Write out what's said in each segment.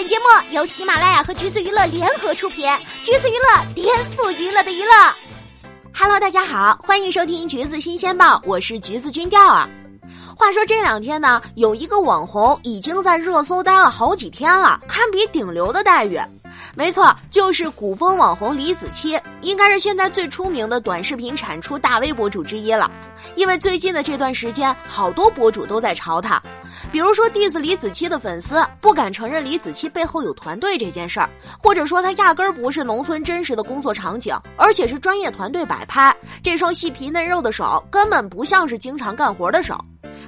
本节目由喜马拉雅和橘子娱乐联合出品，橘子娱乐颠覆娱乐的娱乐。Hello，大家好，欢迎收听橘子新鲜报，我是橘子君调啊。话说这两天呢，有一个网红已经在热搜待了好几天了，堪比顶流的待遇。没错，就是古风网红李子柒，应该是现在最出名的短视频产出大 V 博主之一了。因为最近的这段时间，好多博主都在嘲他，比如说弟子李子柒的粉丝不敢承认李子柒背后有团队这件事儿，或者说他压根儿不是农村真实的工作场景，而且是专业团队摆拍，这双细皮嫩肉的手根本不像是经常干活的手。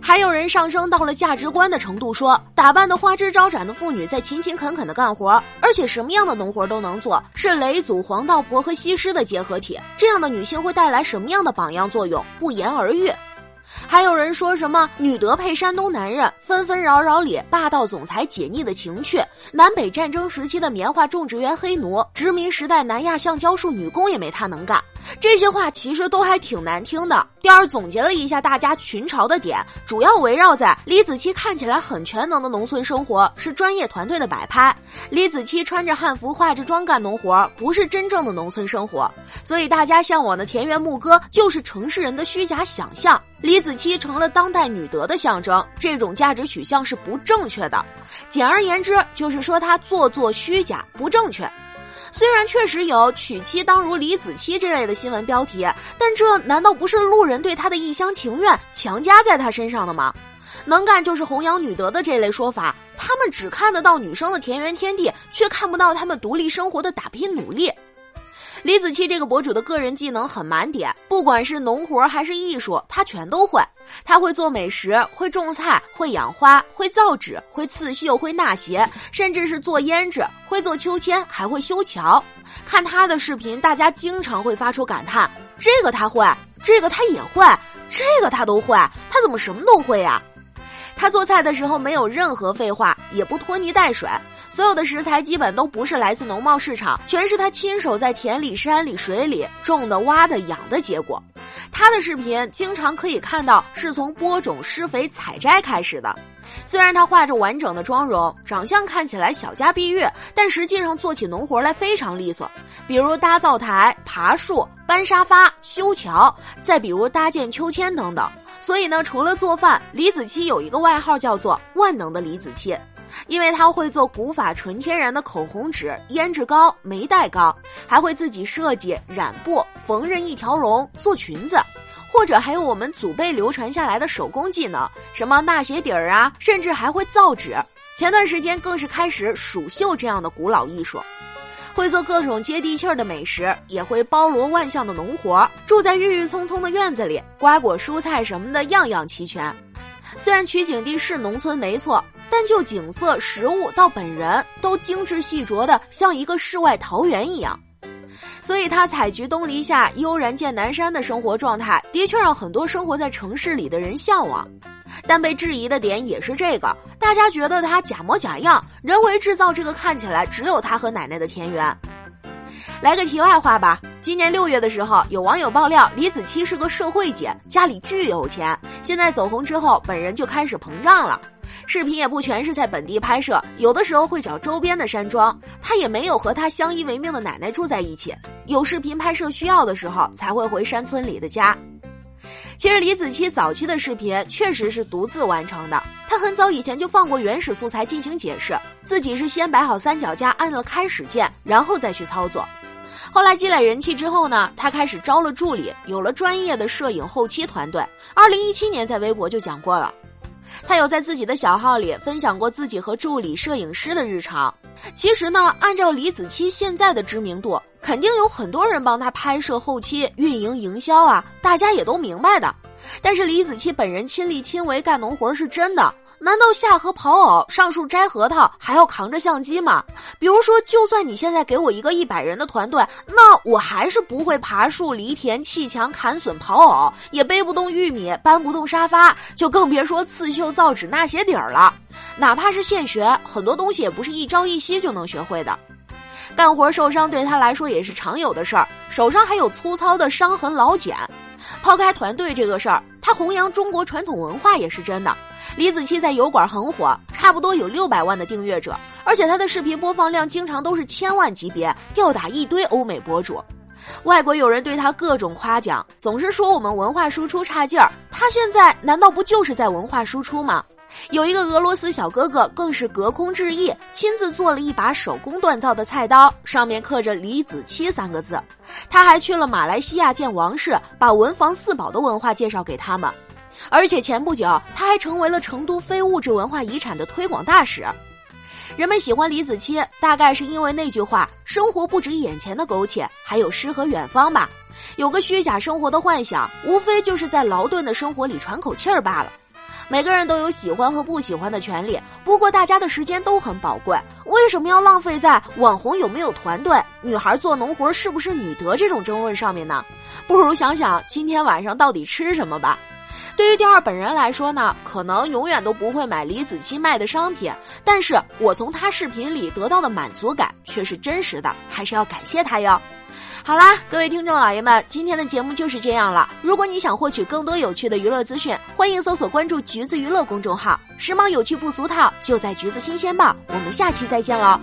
还有人上升到了价值观的程度，说打扮的花枝招展的妇女在勤勤恳恳的干活，而且什么样的农活都能做，是雷祖、黄道婆和西施的结合体。这样的女性会带来什么样的榜样作用？不言而喻。还有人说什么女德配山东男人，纷纷扰扰里霸道总裁解腻的情趣，南北战争时期的棉花种植园黑奴，殖民时代南亚橡胶树女工也没他能干。这些话其实都还挺难听的。第二总结了一下大家群嘲的点，主要围绕在李子柒看起来很全能的农村生活是专业团队的摆拍，李子柒穿着汉服化着妆干农活不是真正的农村生活，所以大家向往的田园牧歌就是城市人的虚假想象。李子柒成了当代女德的象征，这种价值取向是不正确的。简而言之，就是说她做作虚假，不正确。虽然确实有“娶妻当如李子柒”这类的新闻标题，但这难道不是路人对她的一厢情愿强加在她身上的吗？能干就是弘扬女德的这类说法，他们只看得到女生的田园天地，却看不到她们独立生活的打拼努力。李子柒这个博主的个人技能很满点，不管是农活还是艺术，他全都会。他会做美食，会种菜，会养花，会造纸，会刺绣，会纳鞋，甚至是做胭脂，会做秋千，还会修桥。看他的视频，大家经常会发出感叹：这个他会，这个他也会，这个他都会，他怎么什么都会呀？他做菜的时候没有任何废话，也不拖泥带水。所有的食材基本都不是来自农贸市场，全是他亲手在田里、山里、水里种的、挖的、养的结果。他的视频经常可以看到是从播种、施肥、采摘开始的。虽然他画着完整的妆容，长相看起来小家碧玉，但实际上做起农活来非常利索，比如搭灶台、爬树、搬沙发、修桥，再比如搭建秋千等等。所以呢，除了做饭，李子柒有一个外号叫做“万能的李子柒”。因为他会做古法纯天然的口红纸、胭脂膏、眉黛膏，还会自己设计染布、缝纫一条龙、做裙子，或者还有我们祖辈流传下来的手工技能，什么纳鞋底儿啊，甚至还会造纸。前段时间更是开始蜀绣这样的古老艺术，会做各种接地气儿的美食，也会包罗万象的农活。住在郁郁葱葱的院子里，瓜果蔬菜什么的样样齐全。虽然取景地是农村没错。但就景色、食物到本人，都精致细琢的像一个世外桃源一样，所以他采菊东篱下，悠然见南山的生活状态，的确让很多生活在城市里的人向往。但被质疑的点也是这个，大家觉得他假模假样，人为制造这个看起来只有他和奶奶的田园。来个题外话吧，今年六月的时候，有网友爆料李子柒是个社会姐，家里巨有钱，现在走红之后，本人就开始膨胀了。视频也不全是在本地拍摄，有的时候会找周边的山庄。他也没有和他相依为命的奶奶住在一起，有视频拍摄需要的时候才会回山村里的家。其实李子柒早期的视频确实是独自完成的，他很早以前就放过原始素材进行解释，自己是先摆好三脚架，按了开始键，然后再去操作。后来积累人气之后呢，他开始招了助理，有了专业的摄影后期团队。二零一七年在微博就讲过了。他有在自己的小号里分享过自己和助理摄影师的日常。其实呢，按照李子柒现在的知名度，肯定有很多人帮他拍摄、后期、运营、营销啊，大家也都明白的。但是李子柒本人亲力亲为干农活是真的。难道下河刨藕、上树摘核桃还要扛着相机吗？比如说，就算你现在给我一个一百人的团队，那我还是不会爬树、犁田、砌墙、砍笋、刨藕，也背不动玉米，搬不动沙发，就更别说刺绣、造纸、纳鞋底儿了。哪怕是现学，很多东西也不是一朝一夕就能学会的。干活受伤对他来说也是常有的事儿，手上还有粗糙的伤痕老茧。抛开团队这个事儿，他弘扬中国传统文化也是真的。李子柒在油管很火，差不多有六百万的订阅者，而且她的视频播放量经常都是千万级别，吊打一堆欧美博主。外国友人对她各种夸奖，总是说我们文化输出差劲儿。她现在难道不就是在文化输出吗？有一个俄罗斯小哥哥更是隔空致意，亲自做了一把手工锻造的菜刀，上面刻着“李子柒”三个字。他还去了马来西亚见王室，把文房四宝的文化介绍给他们。而且前不久，他还成为了成都非物质文化遗产的推广大使。人们喜欢李子柒，大概是因为那句话：“生活不止眼前的苟且，还有诗和远方吧。”有个虚假生活的幻想，无非就是在劳顿的生活里喘口气儿罢了。每个人都有喜欢和不喜欢的权利，不过大家的时间都很宝贵，为什么要浪费在网红有没有团队、女孩做农活是不是女德这种争论上面呢？不如想想今天晚上到底吃什么吧。对于第二本人来说呢，可能永远都不会买李子柒卖的商品，但是我从他视频里得到的满足感却是真实的，还是要感谢他哟。好啦，各位听众老爷们，今天的节目就是这样了。如果你想获取更多有趣的娱乐资讯，欢迎搜索关注“橘子娱乐”公众号，时髦有趣不俗套，就在“橘子新鲜报”。我们下期再见喽。